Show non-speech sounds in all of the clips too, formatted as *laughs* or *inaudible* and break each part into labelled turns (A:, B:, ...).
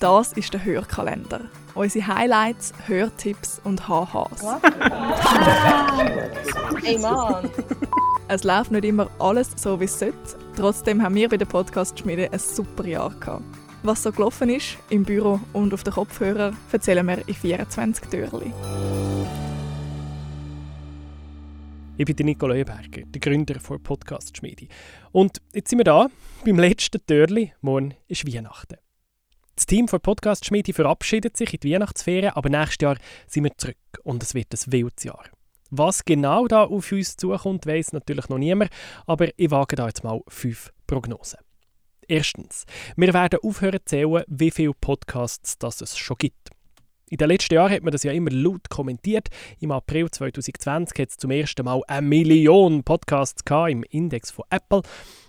A: Das ist der Hörkalender. Unsere Highlights, Hörtipps und HHs.
B: Ey Mann!
A: Es läuft nicht immer alles so, wie es sollte. Trotzdem haben wir bei der Podcast-Schmiede ein super Jahr gehabt. Was so gelaufen ist, im Büro und auf den Kopfhörern, erzählen wir in 24 Türchen.
C: Ich bin Nico Leuenberger, der Gründer der Podcast Schmiede. Und jetzt sind wir da, beim letzten Türli. Morgen ist Weihnachten. Das Team der Podcast Schmiede verabschiedet sich in die Weihnachtsferien, aber nächstes Jahr sind wir zurück und es wird ein wildes Jahr. Was genau da auf uns zukommt, weiß natürlich noch niemand, aber ich wage da jetzt mal fünf Prognosen. Erstens, wir werden aufhören zu zählen, wie viele Podcasts das es schon gibt. In den letzten Jahren hat man das ja immer laut kommentiert. Im April 2020 hat es zum ersten Mal eine Million Podcasts im Index von Apple.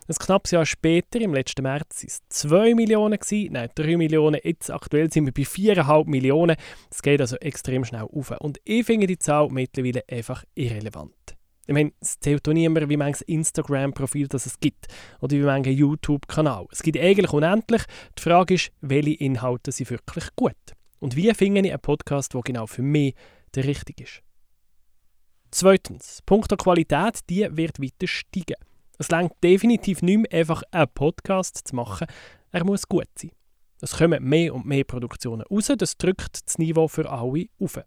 C: Ein knappes Jahr später, im letzten März, waren es 2 Millionen, gewesen, nein, 3 Millionen. Jetzt aktuell sind wir bei 4,5 Millionen. Das geht also extrem schnell auf. Und ich finde die Zahl mittlerweile einfach irrelevant. Ich meine, es zählt auch niemand, wie manches Instagram-Profil es gibt oder wie manchen YouTube-Kanal. Es gibt eigentlich unendlich. Die Frage ist, welche Inhalte sind wirklich gut. Und wie finde ich einen Podcast, der genau für mich der richtige ist? Zweitens, Punkt der Qualität, die wird weiter steigen. Es längt definitiv nicht mehr einfach einen Podcast zu machen, er muss gut sein. Es kommen mehr und mehr Produktionen raus, das drückt das Niveau für alle auf.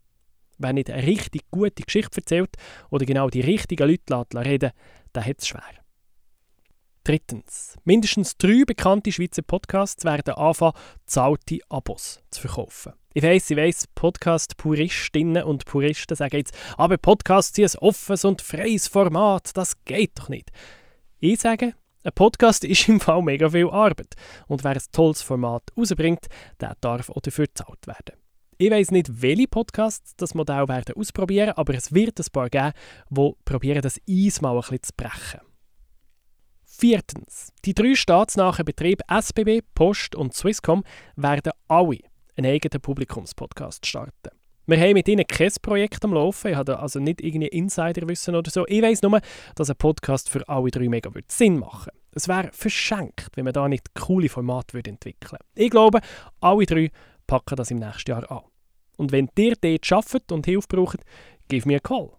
C: Wer nicht eine richtig gute Geschichte erzählt oder genau die richtigen Leute reden der hat es schwer. Drittens. Mindestens drei bekannte Schweizer Podcasts werden anfangen, zahlte Abos zu verkaufen. Ich weiss, ich weiss, Podcast-Puristinnen und Puristen sagen jetzt, aber Podcasts sind ein offenes und freies Format, das geht doch nicht. Ich sage, ein Podcast ist im Fall mega viel Arbeit und wer ein tolles Format rausbringt, der darf auch dafür gezahlt werden. Ich weiss nicht, welche Podcasts das Modell werden ausprobieren, aber es wird ein paar geben, die probieren, das Eis mal ein bisschen zu brechen. Viertens. Die drei staatsnahen Betriebe SBB, Post und Swisscom werden alle einen eigenen Publikumspodcast starten. Wir haben mit ihnen kein Projekt am Laufen. Ich habe also nicht irgendwie Insiderwissen oder so. Ich weiß nur, dass ein Podcast für alle drei mega Sinn machen würde. Es wäre verschenkt, wenn man da nicht coole Formate entwickeln würde. Ich glaube, alle drei packen das im nächsten Jahr an. Und wenn ihr dort arbeitet und Hilfe braucht, gib mir einen Call.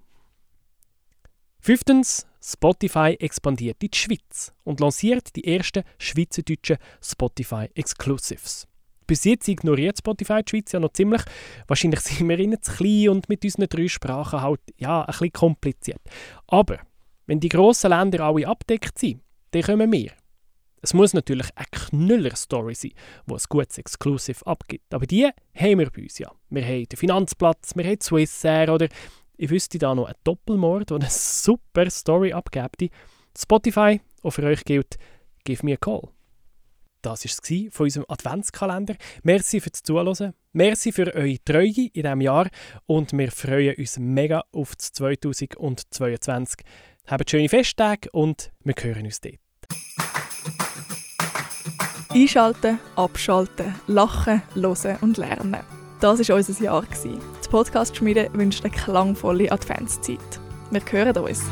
C: Fünftens, Spotify expandiert in die Schweiz und lanciert die ersten schweizerdeutschen Spotify Exclusives. Bis jetzt ignoriert Spotify die Schweiz ja noch ziemlich. Wahrscheinlich *laughs* sind wir ihnen zu klein und mit unseren drei Sprachen halt ja, ein bisschen kompliziert. Aber wenn die grossen Länder alle abdeckt sind, dann kommen wir. Es muss natürlich eine Knüller-Story sein, die ein gutes Exclusive abgibt. Aber die haben wir bei uns ja. Wir haben den Finanzplatz, wir haben Swissair oder ich wüsste da noch einen Doppelmord, der eine super Story abgibt. Spotify, auch für euch gilt, give me a call. Das war es von unserem Adventskalender. Merci fürs Zuhören. Merci für eure Treue in diesem Jahr und wir freuen uns mega auf das 2022. Habt schöne Festtage und wir hören uns dort.
A: Einschalten, abschalten, lachen, hören und lernen. Das war unser Jahr. Die Podcast-Schmiede wünscht eine klangvolle Adventszeit. Wir hören uns.